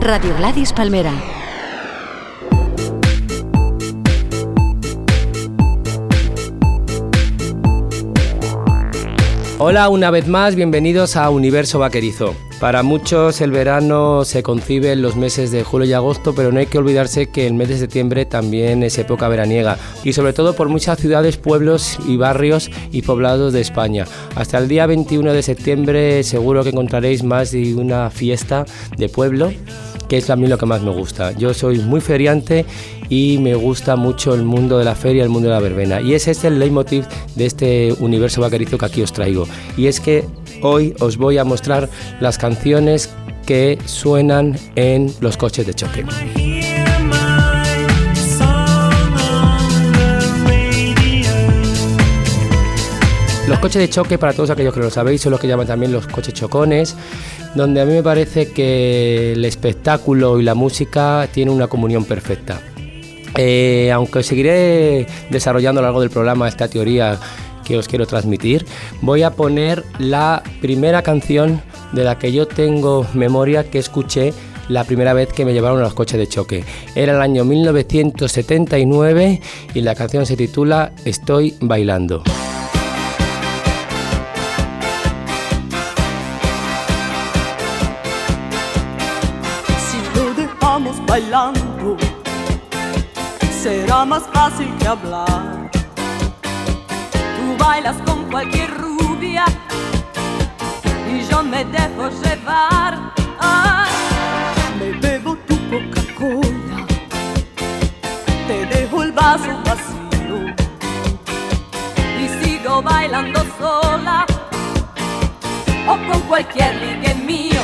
Radio Gladys Palmera. Hola una vez más, bienvenidos a Universo Vaquerizo. Para muchos el verano se concibe en los meses de julio y agosto, pero no hay que olvidarse que el mes de septiembre también es época veraniega y sobre todo por muchas ciudades, pueblos y barrios y poblados de España. Hasta el día 21 de septiembre seguro que encontraréis más de una fiesta de pueblo que es a mí lo que más me gusta. Yo soy muy feriante y me gusta mucho el mundo de la feria, el mundo de la verbena. Y es este el leitmotiv de este universo vaquerizo que aquí os traigo. Y es que hoy os voy a mostrar las canciones que suenan en los coches de choque. Los coches de choque, para todos aquellos que lo sabéis, son los que llaman también los coches chocones, donde a mí me parece que el espectáculo y la música tienen una comunión perfecta. Eh, aunque seguiré desarrollando a lo largo del programa esta teoría que os quiero transmitir, voy a poner la primera canción de la que yo tengo memoria que escuché la primera vez que me llevaron a los coches de choque. Era el año 1979 y la canción se titula Estoy bailando. Si lo dejamos bailando, será más fácil que hablar. Bailas con cualquier rubia. Y yo me dejo llevar. Ay, me bebo tu Coca-Cola, te dejo el vaso vacío. Y sigo bailando sola. O con cualquier ligue mío.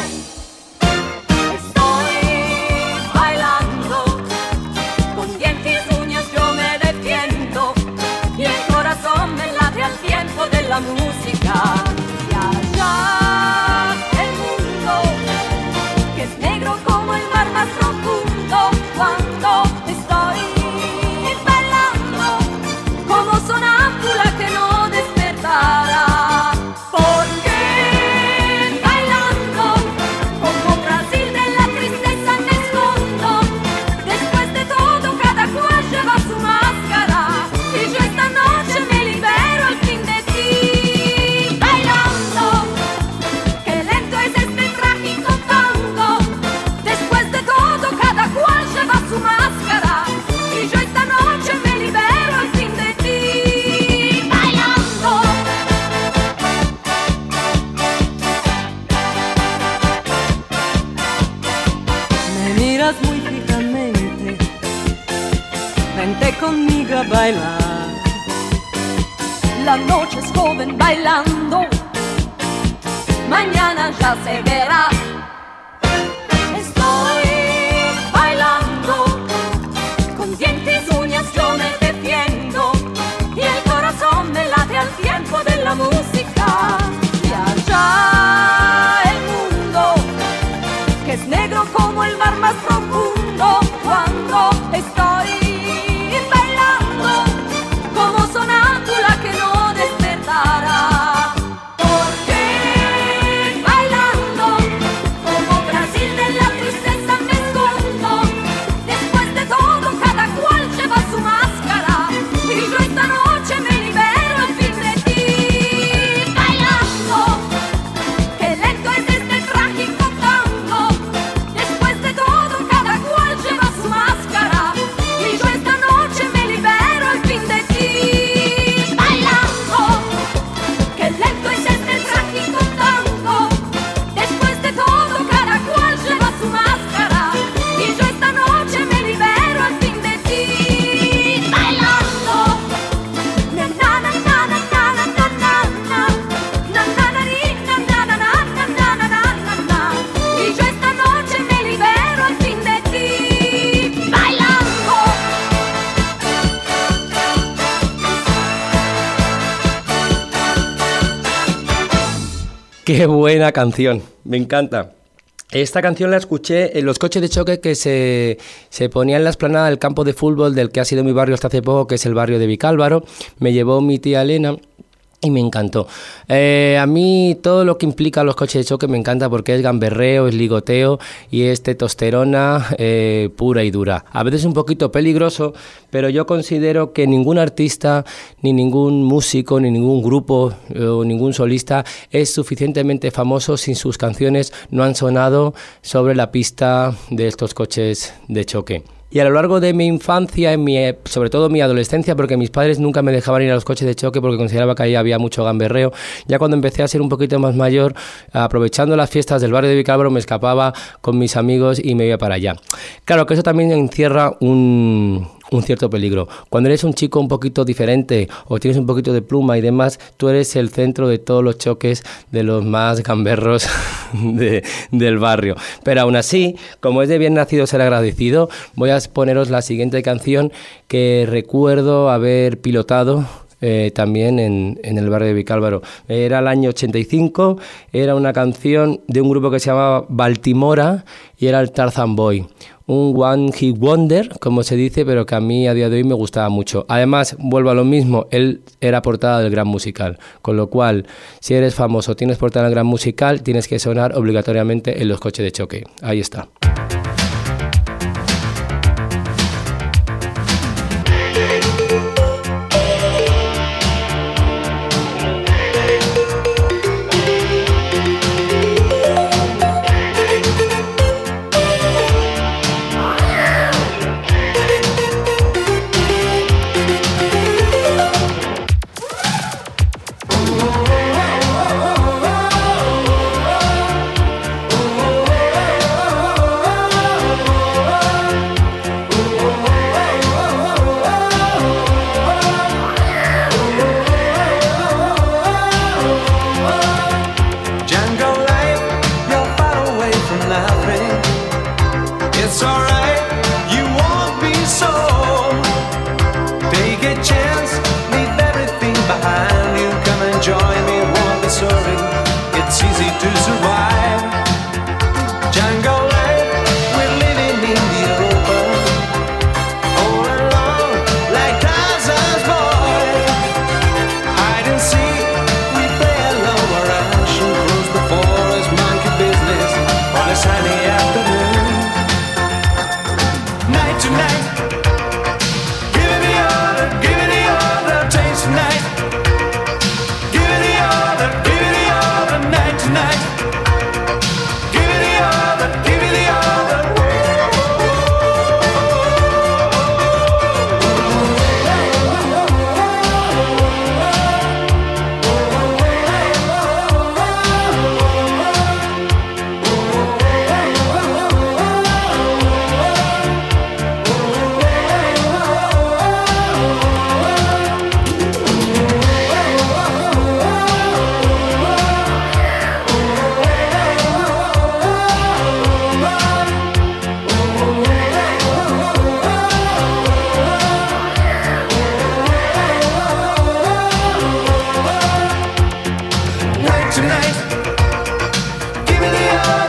Bailar La noche es joven bailando mañana ya se verá. Qué buena canción, me encanta. Esta canción la escuché en los coches de choque que se, se ponían en la esplanada del campo de fútbol del que ha sido mi barrio hasta hace poco, que es el barrio de Vicálvaro. Me llevó mi tía Elena y me encantó. Eh, a mí todo lo que implica los coches de choque me encanta porque es gamberreo, es ligoteo y es testosterona eh, pura y dura. A veces un poquito peligroso, pero yo considero que ningún artista, ni ningún músico, ni ningún grupo eh, o ningún solista es suficientemente famoso si sus canciones no han sonado sobre la pista de estos coches de choque. Y a lo largo de mi infancia, en mi, sobre todo mi adolescencia, porque mis padres nunca me dejaban ir a los coches de choque porque consideraba que ahí había mucho gamberreo, ya cuando empecé a ser un poquito más mayor, aprovechando las fiestas del barrio de Vicálvaro, me escapaba con mis amigos y me iba para allá. Claro que eso también encierra un, un cierto peligro. Cuando eres un chico un poquito diferente o tienes un poquito de pluma y demás, tú eres el centro de todos los choques de los más gamberros de, del barrio. Pero aún así, como es de bien nacido ser agradecido, voy a poneros la siguiente canción que recuerdo haber pilotado eh, también en, el barrio de Vicálvaro. Era el año 85, era una canción de un grupo que se llamaba Baltimora y era el Tarzan Boy un One Hit Wonder, como se dice, pero que a mí a día de hoy me gustaba mucho. Además, vuelvo a lo mismo, él era portada del gran musical, con lo cual, si eres famoso, tienes portada del gran musical, tienes que sonar obligatoriamente en los coches de choque. Ahí está.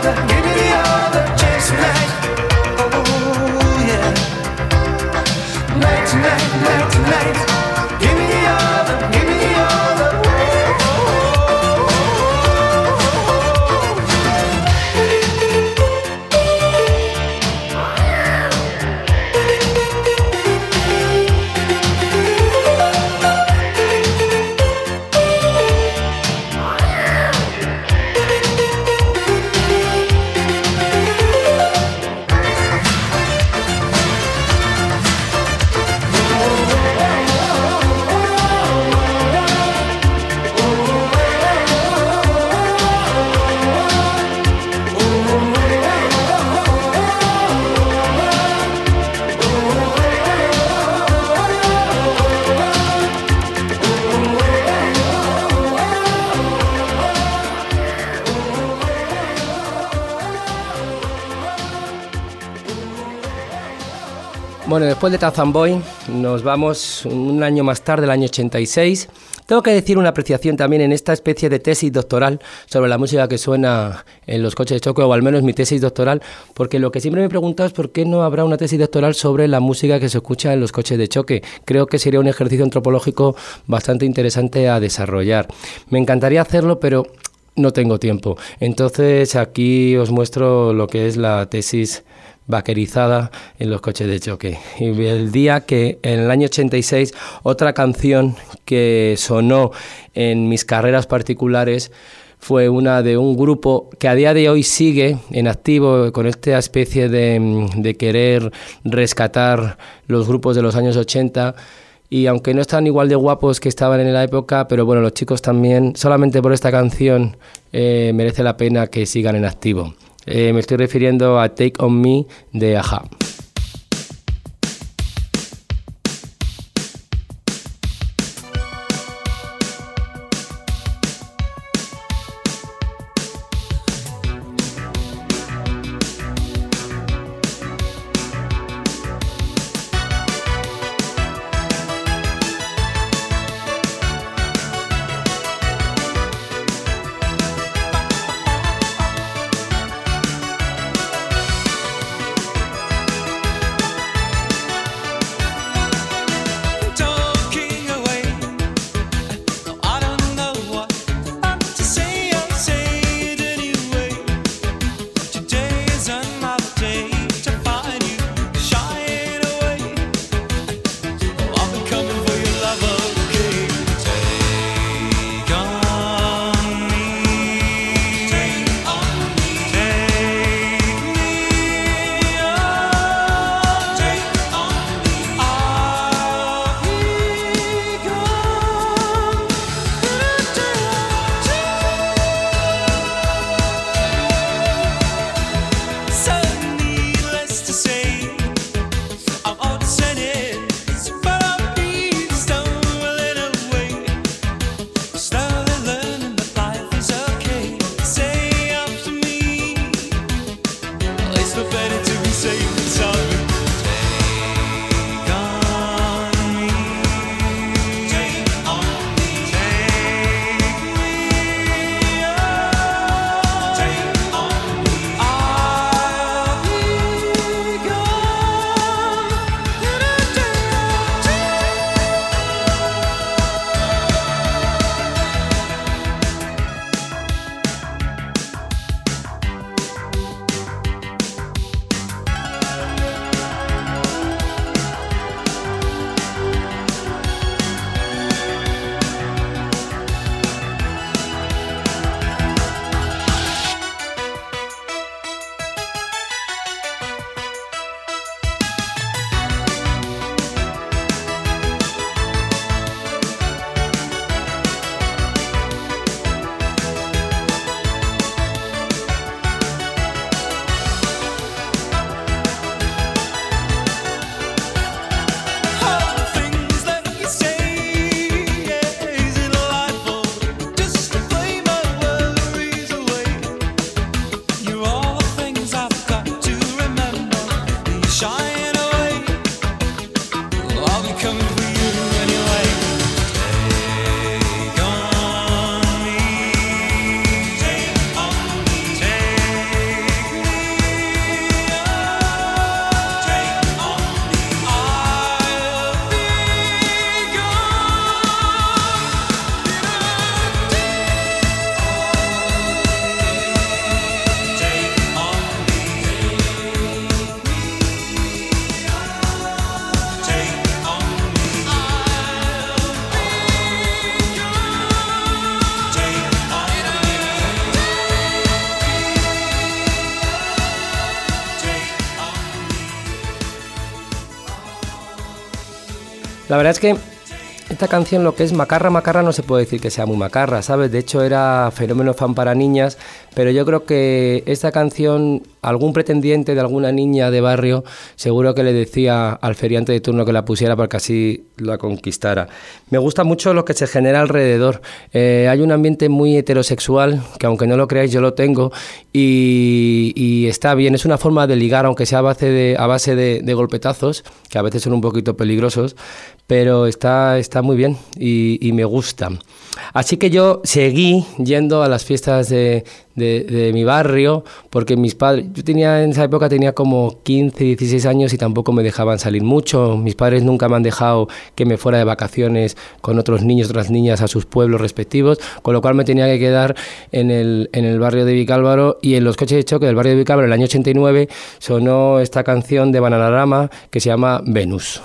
Bueno, después de Tarzan Boy nos vamos un año más tarde, el año 86, Tengo que decir una apreciación también en esta especie de tesis doctoral sobre la música que suena en los coches de choque, o al menos mi tesis doctoral, porque lo que siempre me he preguntado es por qué no habrá una tesis doctoral sobre la música que se escucha en los coches de choque. Creo que sería un ejercicio antropológico bastante interesante a desarrollar. Me encantaría hacerlo, pero no tengo tiempo. Entonces aquí os muestro lo que es la tesis vaquerizada en los coches de choque. Y el día que en el año 86 otra canción que sonó en mis carreras particulares fue una de un grupo que a día de hoy sigue en activo con esta especie de, de querer rescatar los grupos de los años 80 y aunque no están igual de guapos que estaban en la época, pero bueno, los chicos también, solamente por esta canción eh, merece la pena que sigan en activo. Eh, me estoy refiriendo a Take On Me de Aja. La verdad es que esta canción, lo que es macarra, macarra, no se puede decir que sea muy macarra, ¿sabes? De hecho, era fenómeno fan para niñas, pero yo creo que esta canción, algún pretendiente de alguna niña de barrio, seguro que le decía al feriante de turno que la pusiera para que así la conquistara. Me gusta mucho lo que se genera alrededor. Eh, hay un ambiente muy heterosexual, que aunque no lo creáis, yo lo tengo, y, está bien. Es una forma de ligar, aunque sea a base de, a base de, de golpetazos, que a veces son un poquito peligrosos, pero está, está muy bien y, me gusta. Así que yo seguí yendo a las fiestas de, de- de mi barrio, porque mis padres, yo tenía en esa época tenía como 15, 16 años y tampoco me dejaban salir mucho. Mis padres nunca me han dejado que me fuera de vacaciones con otros niños, otras niñas a sus pueblos respectivos, con lo cual me tenía que quedar en el, en el barrio de Vicálvaro y en los coches de choque del barrio de Vicálvaro en el año 89 sonó esta canción de Bananarama que se llama Venus.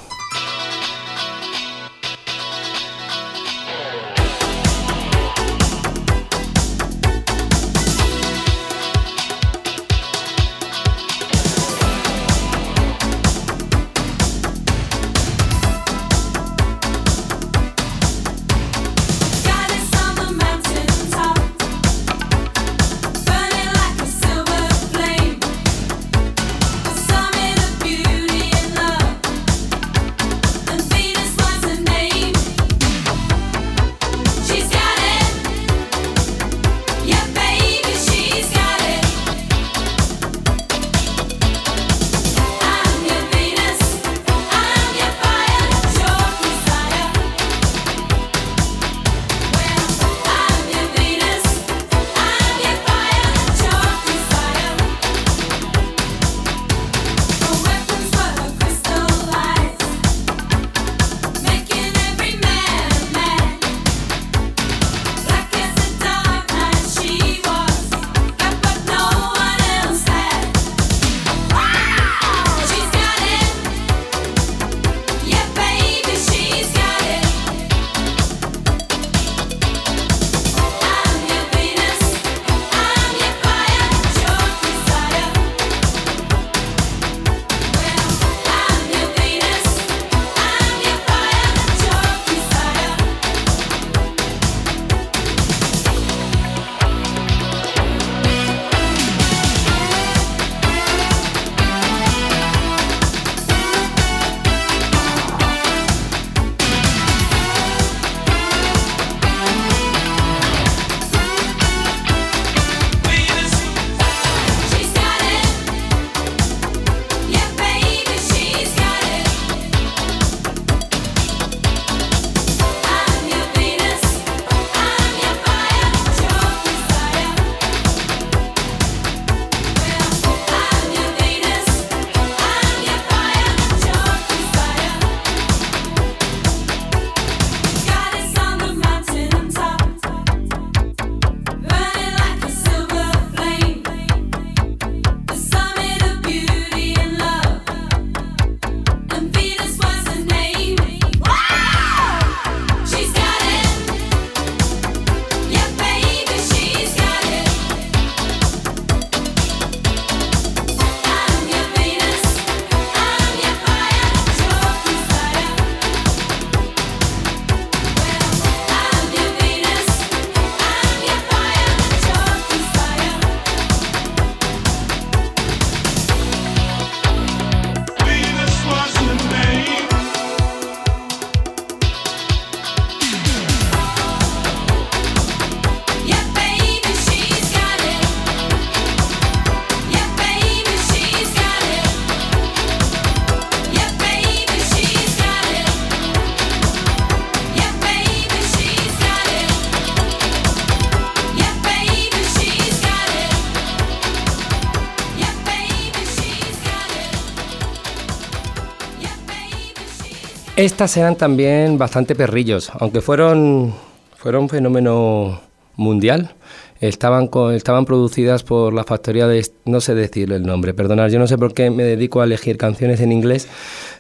Estas eran también bastante perrillos, aunque fueron, fueron un fenómeno mundial. Estaban, estaban producidas por la factoría de... No sé decirlo el nombre, perdonad, yo no sé por qué me dedico a elegir canciones en inglés,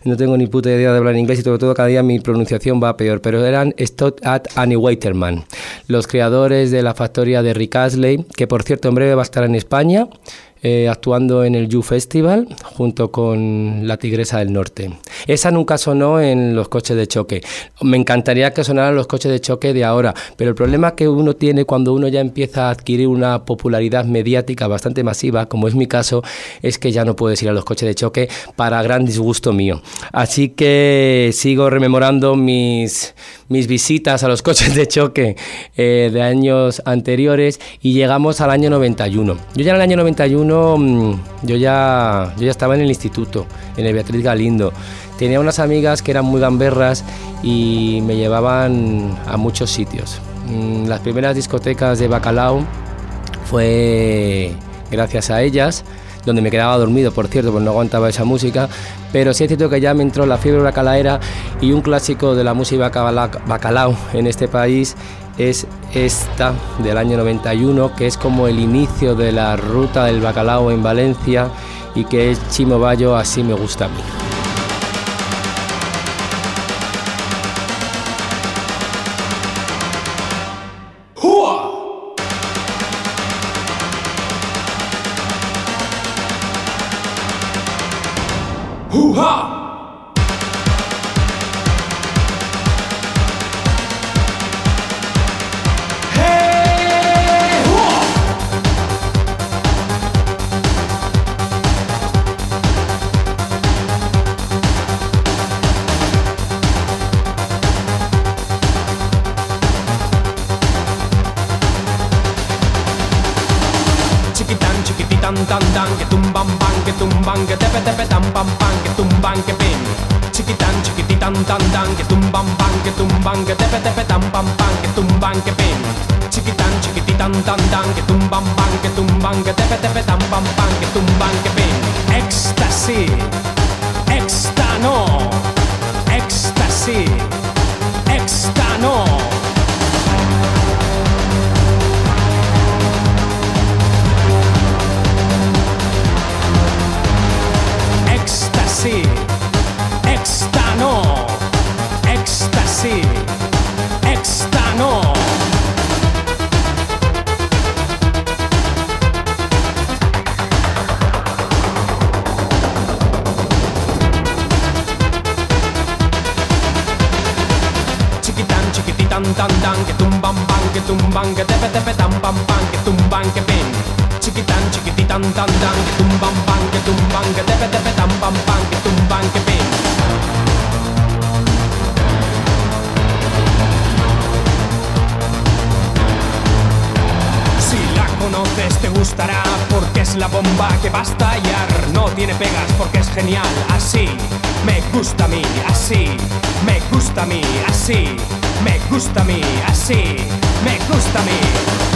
no tengo ni puta idea de hablar inglés y sobre todo cada día mi pronunciación va peor, pero eran Stott at Annie Waiterman, los creadores de la factoría de Rick Astley, que por cierto en breve va a estar en España, eh, actuando en el You Festival junto con la Tigresa del Norte. Esa nunca sonó en los coches de choque. Me encantaría que sonaran los coches de choque de ahora, pero el problema que uno tiene cuando uno ya empieza a adquirir una popularidad mediática bastante masiva, como es mi caso, es que ya no puedes ir a los coches de choque para gran disgusto mío. Así que sigo rememorando mis, mis visitas a los coches de choque eh, de años anteriores y llegamos al año 91. Yo ya en el año 91 mm, yo ya, yo ya estaba en el instituto, en el Beatriz Galindo. tenía unas amigas que eran muy gamberras y me llevaban a muchos sitios. Mm, Las primeras discotecas de Bacalao fue gracias a ellas, donde me quedaba dormido, por cierto, pues no aguantaba esa música, pero sí es cierto que ya me entró la fiebre bacalaera y un clásico de la música bacala- bacalao en este país es esta del año 91, que es como el inicio de la ruta del bacalao en Valencia y que es Chimo Bayo, así me gusta a mí. Tumban, pan, que tumban, que tepe, tepe, pan, que tumban, que pin. Si la conoces te gustará porque es la bomba que va a estallar. No tiene pegas porque es genial. Así me gusta a mí, así me gusta a mí, así me gusta a mí, así me gusta a mí.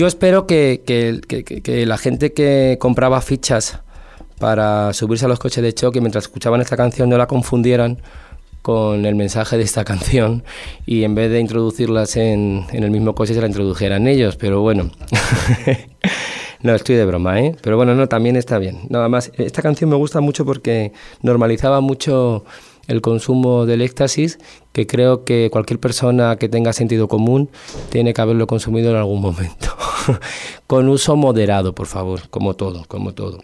Yo espero que, que- la gente que compraba fichas para subirse a los coches de choque mientras escuchaban esta canción no la confundieran con el mensaje de esta canción y en vez de introducirlas en el mismo coche se la introdujeran ellos, pero bueno. No, estoy de broma, ¿eh? Pero bueno, no, también está bien. Nada más, esta canción me gusta mucho porque normalizaba mucho el consumo del éxtasis, que creo que cualquier persona que tenga sentido común tiene que haberlo consumido en algún momento. Con uso moderado, por favor, como todo, como todo.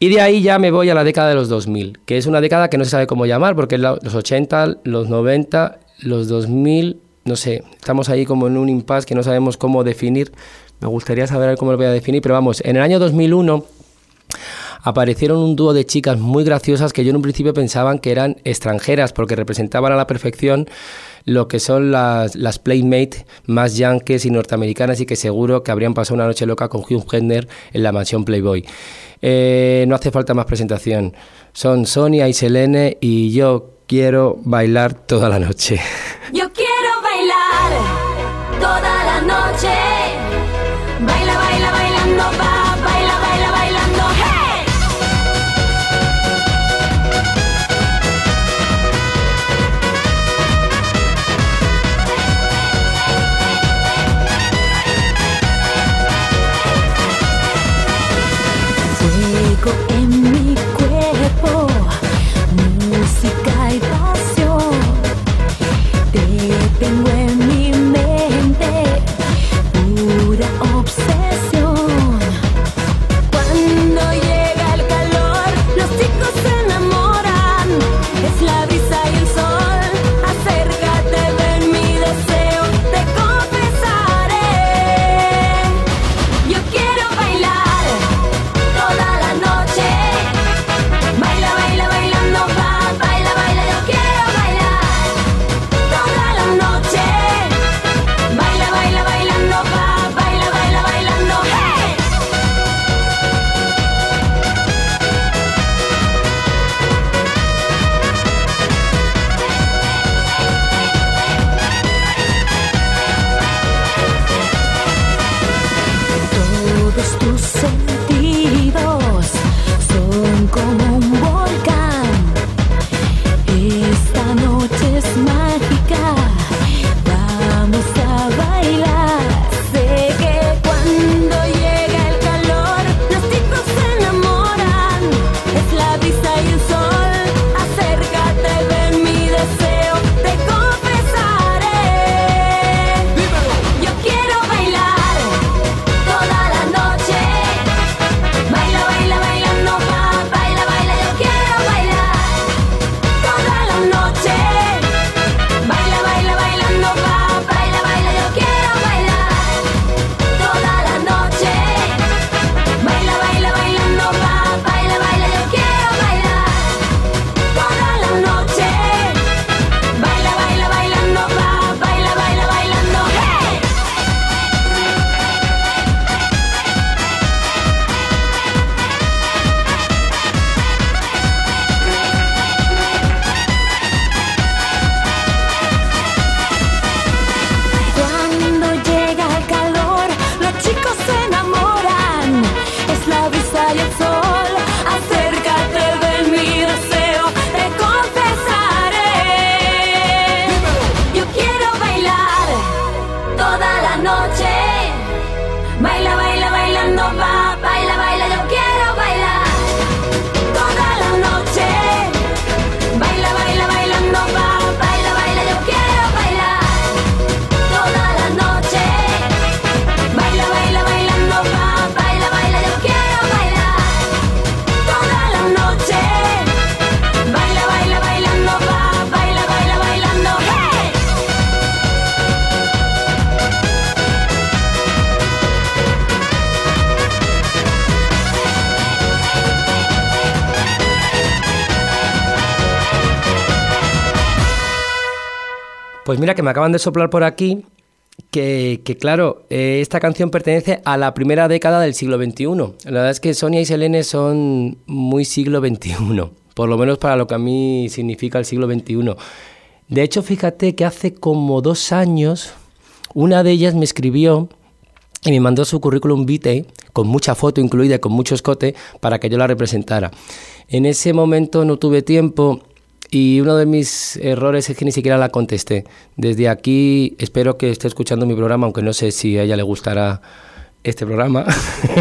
Y de ahí ya me voy a la década de los 2000, que es una década que no se sabe cómo llamar, porque los 80, los 90, los 2000, no sé, estamos ahí como en un impasse que no sabemos cómo definir. Me gustaría saber cómo lo voy a definir, pero vamos, en el año 2001 aparecieron un dúo de chicas muy graciosas que yo en un principio pensaban que eran extranjeras porque representaban a la perfección lo que son las, las Playmate más yankees y norteamericanas y que seguro que habrían pasado una noche loca con Hugh Hefner en la mansión Playboy. Eh, no hace falta más presentación. Son Sonia y Selene y yo quiero bailar toda la noche. Yo quiero bailar toda la noche. Pues mira que me acaban de soplar por aquí que, claro, eh, esta canción pertenece a la primera década del siglo XXI. La verdad es que Sonia y Selene son muy siglo XXI, por lo menos para lo que a mí significa el siglo XXI. De hecho, fíjate que hace como dos años una de ellas me escribió y me mandó su currículum vitae con mucha foto incluida y con mucho escote para que yo la representara. En ese momento no tuve tiempo y uno de mis errores es que ni siquiera la contesté. Desde aquí espero que esté escuchando mi programa, aunque no sé si a ella le gustará este programa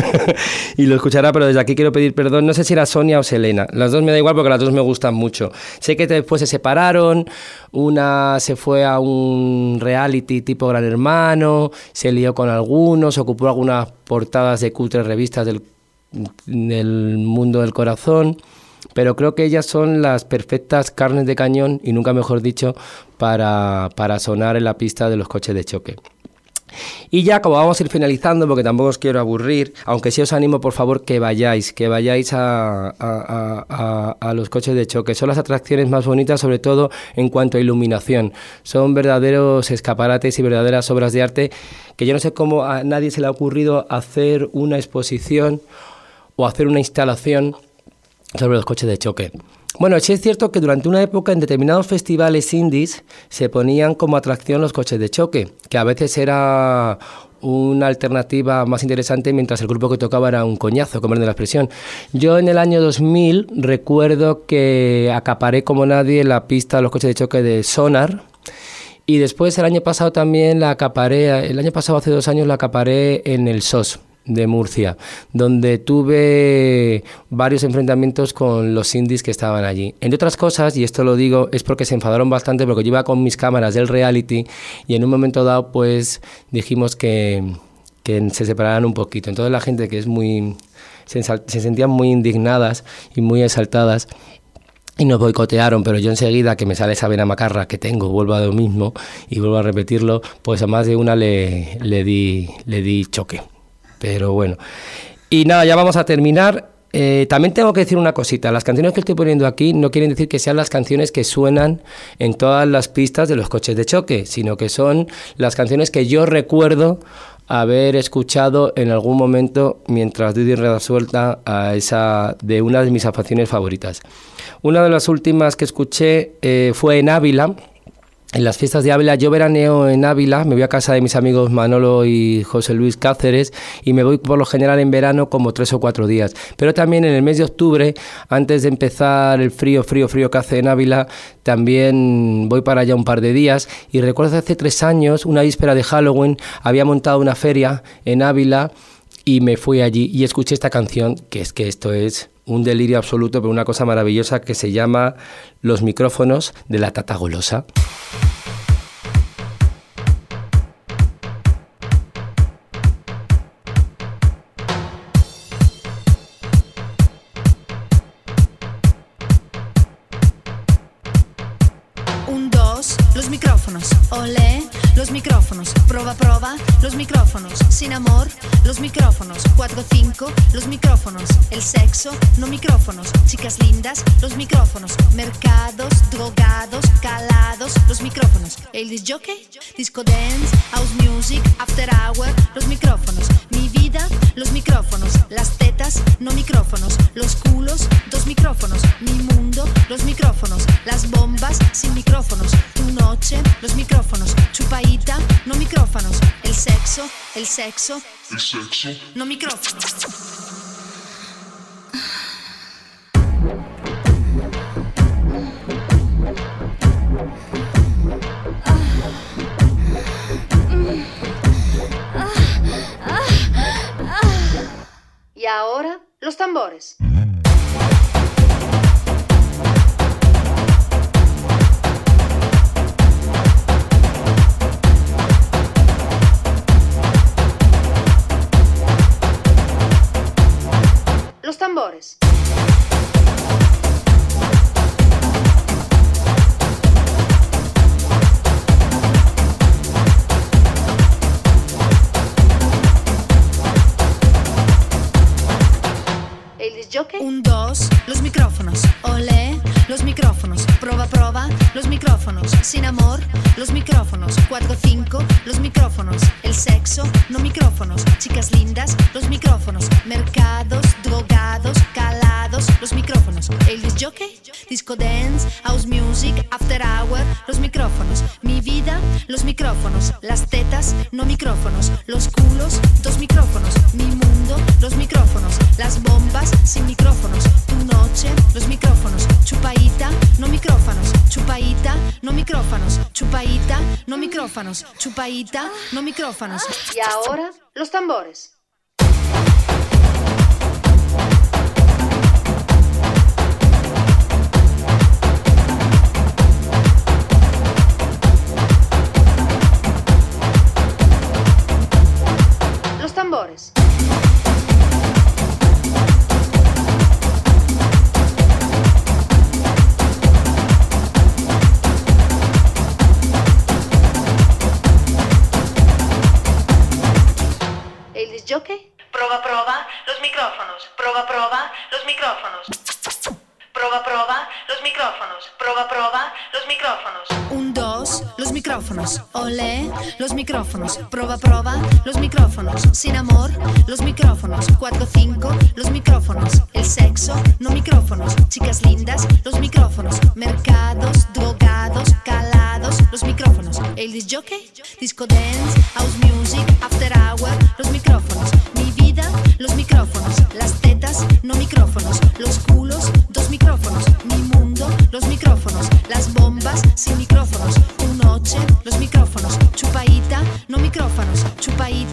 y lo escuchará, pero desde aquí quiero pedir perdón. No sé si era Sonia o Selena. Las dos me da igual porque las dos me gustan mucho. Sé que después se separaron, una se fue a un reality tipo Gran Hermano, se lió con algunos, ocupó algunas portadas de cutres revistas del, del mundo del corazón pero creo que ellas son las perfectas carnes de cañón, y nunca mejor dicho, para, para sonar en la pista de los coches de choque. Y ya como vamos a ir finalizando, porque tampoco os quiero aburrir, aunque sí os animo por favor que vayáis, que vayáis a, a, a, a, los coches de choque. Son las atracciones más bonitas, sobre todo en cuanto a iluminación. Son verdaderos escaparates y verdaderas obras de arte que yo no sé cómo a nadie se le ha ocurrido hacer una exposición o hacer una instalación sobre los coches de choque. Bueno, sí es cierto que durante una época en determinados festivales indies se ponían como atracción los coches de choque, que a veces era una alternativa más interesante mientras el grupo que tocaba era un coñazo, como de la expresión. Yo en el año 2000 recuerdo que acaparé como nadie la pista de los coches de choque de Sonar, y después el año pasado también la acaparé, el año pasado hace dos años la acaparé en el SOS, de Murcia, donde tuve varios enfrentamientos con los indies que estaban allí. Entre otras cosas, y esto lo digo, es porque se enfadaron bastante porque yo iba con mis cámaras del reality y en un momento dado pues dijimos que, se separaran un poquito. Entonces la gente que es muy... se, se sentían muy indignadas y muy exaltadas y nos boicotearon, pero yo enseguida que me sale esa vena macarra que tengo, vuelvo a lo mismo y vuelvo a repetirlo, pues a más de una le, le, di, le di choque. Pero bueno. Y nada, ya vamos a terminar. Eh, también tengo que decir una cosita, las canciones que estoy poniendo aquí no quieren decir que sean las canciones que suenan en todas las pistas de los coches de choque, sino que son las canciones que yo recuerdo haber escuchado en algún momento mientras doy reda suelta a esa de una de mis afacciones favoritas. Una de las últimas que escuché eh, fue en Ávila, en las fiestas de Ávila. Yo veraneo en Ávila, me voy a casa de mis amigos Manolo y José Luis Cáceres y me voy por lo general en verano como tres o cuatro días. Pero también en el mes de octubre, antes de empezar el frío, frío, frío que hace en Ávila, también voy para allá un par de días. Y recuerdo hace tres años, una víspera de Halloween, había montado una feria en Ávila y me fui allí y escuché esta canción, que es que esto es un delirio absoluto, pero una cosa maravillosa que se llama Los micrófonos de la Tata Golosa. Un, dos, los micrófonos. Olé, los micrófonos. Proba, proba, los micrófonos. Sin amor, los micrófonos. Cuatro, cinco, los micrófonos. El sexo, no micrófonos. Chicas lindas, los micrófonos. Mercados, drogados, calados, los micrófonos. El disc jockey, disco dance, house music, after hour, los micrófonos. Mi vida, los micrófonos. Las tetas, no micrófonos. Los culos, dos micrófonos. Mi mundo, los micrófonos. Las bombas, sin micrófonos. Tu noche, los micrófonos. Chupaita, no micrófonos. El sexo, el sexo, El sexo. no micrófonos. Y ahora, los tambores. Sin amor, los micrófonos. 4-5, los micrófonos. El sexo, no micrófonos. Chicas lindas, los micrófonos. Mercados, drogados, calados, los micrófonos. El disc jockey, disco dance, house music, after hour, los micrófonos. Mi vida, los micrófonos. Las tetas, no micrófonos. Los culos, dos micrófonos. Mi mundo, los micrófonos. Las bombas, sin micrófonos. Tu noche, los no micrófonos. Chupaita, no micrófonos. Chupaita, no micrófonos. Y ahora, los tambores. Los tambores. Disc jockey. Prova, prova, los micrófonos. Prova, prova, los micrófonos. Prova, prova, los micrófonos. Prova, prova, los micrófonos. Un, dos, los micrófonos. Olé, los micrófonos. Prova, prova, los micrófonos. Sin amor, los micrófonos. Cuatro, cinco, los micrófonos. El sexo, no micrófonos. Chicas lindas, los micrófonos. Mercados, drogados, calados, los micrófonos. El disc jockey, disco dance, house music,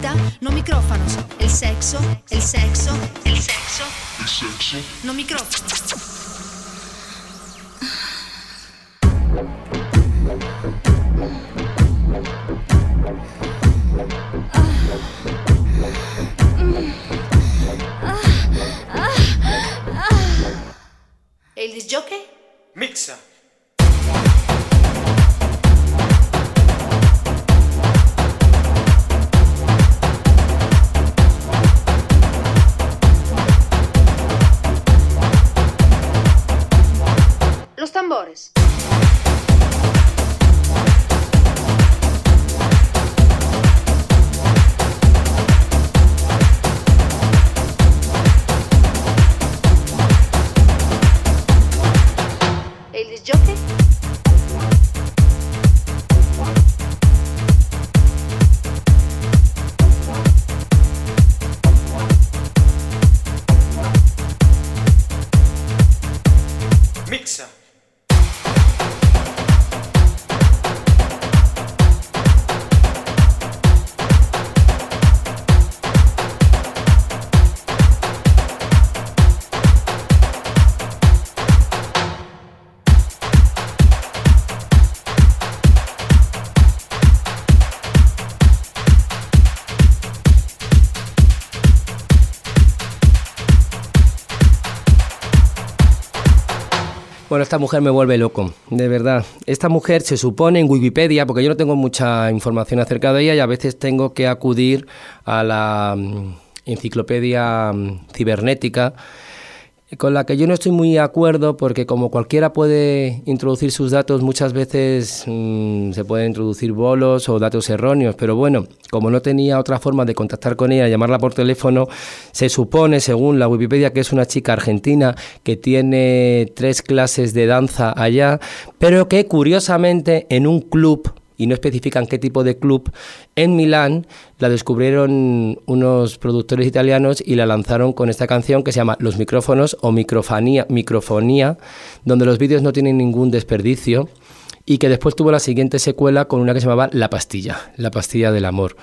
Chupaita, no micrófonos. El sexo, el sexo, el sexo, no micrófonos. El Bueno, esta mujer me vuelve loco, de verdad. Esta mujer se supone en Wikipedia, porque yo no tengo mucha información acerca de ella y a veces tengo que acudir a la mm, enciclopedia mm, cibernética, con la que yo no estoy muy de acuerdo porque como cualquiera puede introducir sus datos, muchas veces mm, se pueden introducir bolos o datos erróneos, pero bueno, como no tenía otra forma de contactar con ella, llamarla por teléfono, se supone, según la Wikipedia, que es una chica argentina que tiene tres clases de danza allá, pero que curiosamente en un club y no especifican qué tipo de club, en Milán la descubrieron unos productores italianos y la lanzaron con esta canción que se llama Los micrófonos o microfonía, microfonía donde los vídeos no tienen ningún desperdicio y que después tuvo la siguiente secuela con una que se llamaba La pastilla, La pastilla del amor,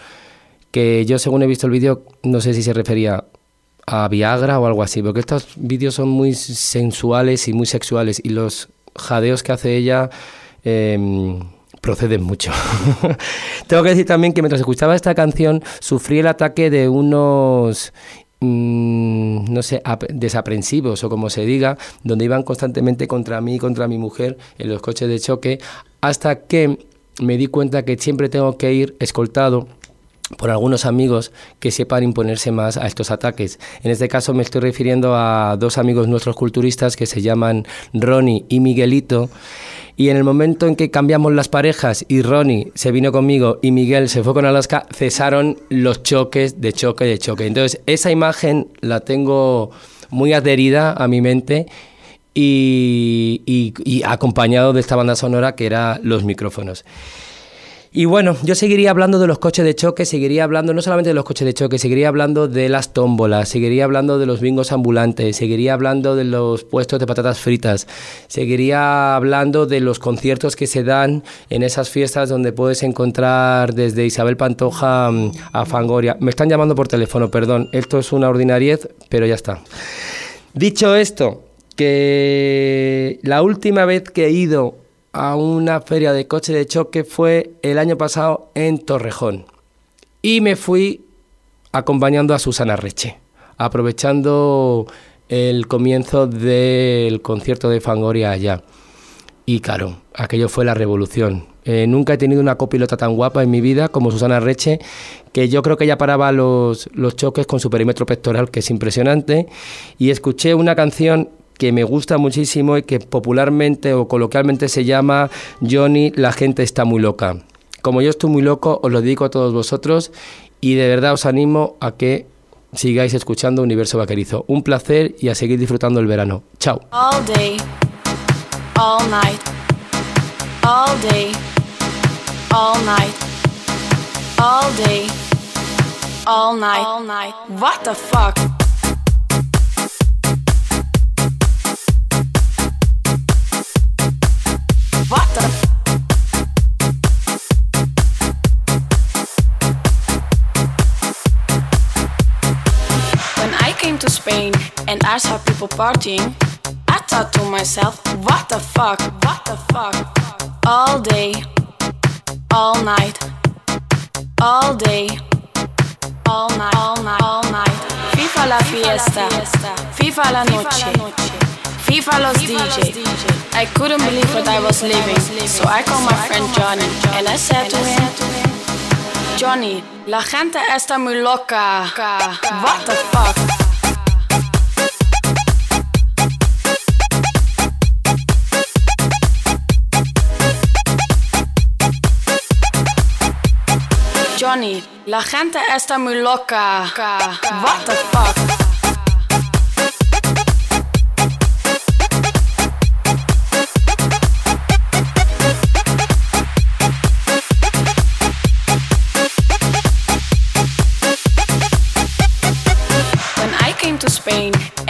que yo según he visto el vídeo no sé si se refería a Viagra o algo así, porque estos vídeos son muy sensuales y muy sexuales y los jadeos que hace ella... eh, proceden mucho. Tengo que decir también que mientras escuchaba esta canción sufrí el ataque de unos mm, no sé, ap- desaprensivos o como se diga, donde iban constantemente contra mí contra mi mujer en los coches de choque, hasta que me di cuenta que siempre tengo que ir escoltado por algunos amigos que sepan imponerse más a estos ataques. En este caso me estoy refiriendo a dos amigos nuestros culturistas que se llaman Ronnie y Miguelito Y en el momento en que cambiamos las parejas y Ronnie se vino conmigo y Miguel se fue con Alaska, cesaron los choques de choque de choque. Entonces, esa imagen la tengo muy adherida a mi mente y, y- acompañado de esta banda sonora que era los micrófonos. Y bueno, yo seguiría hablando de los coches de choque, seguiría hablando no solamente de los coches de choque, seguiría hablando de las tómbolas, seguiría hablando de los bingos ambulantes, seguiría hablando de los puestos de patatas fritas, seguiría hablando de los conciertos que se dan en esas fiestas donde puedes encontrar desde Isabel Pantoja mm, a Fangoria. Me están llamando por teléfono, perdón, esto es una ordinariez, pero ya está. Dicho esto, que la última vez que he ido a una feria de coche de choque fue el año pasado en Torrejón. Y me fui acompañando a Susana Reche, aprovechando el comienzo del concierto de Fangoria allá. Y claro, aquello fue la revolución. Eh, nunca he tenido una copilota tan guapa en mi vida como Susana Reche, que yo creo que ella paraba los, los choques con su perímetro pectoral, que es impresionante. Y escuché una canción que me gusta muchísimo y que popularmente o coloquialmente se llama Johnny, la gente está muy loca. Como yo estoy muy loco, os lo dedico a todos vosotros y de verdad os animo a que sigáis escuchando Universo Vaquerizo. Un placer y a seguir disfrutando el verano. Chao. all day, all night, all day, all night, all day, all night, all night. What the fuck? Partying, I thought to Spain and I saw people partying I told myself, what the fuck, what the fuck? All day, all night, all day, all night, all night, all night. FIFA la fiesta, FIFA la noche, FIFA los DJ. I couldn't believe what I was living, so I called my friend Johnny and I said to him, Johnny, la gente está muy loca. What the fuck? Johnny, la gente está muy loca. What the fuck?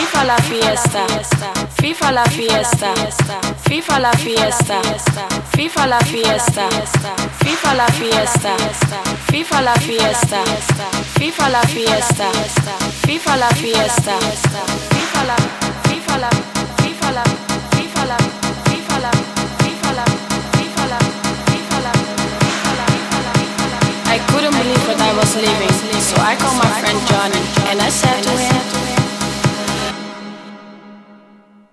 FIFA la fiesta, FIFA la fiesta, FIFA la fiesta, FIFA la fiesta, FIFA la fiesta, FIFA la fiesta, FIFA la fiesta, FIFA la fiesta.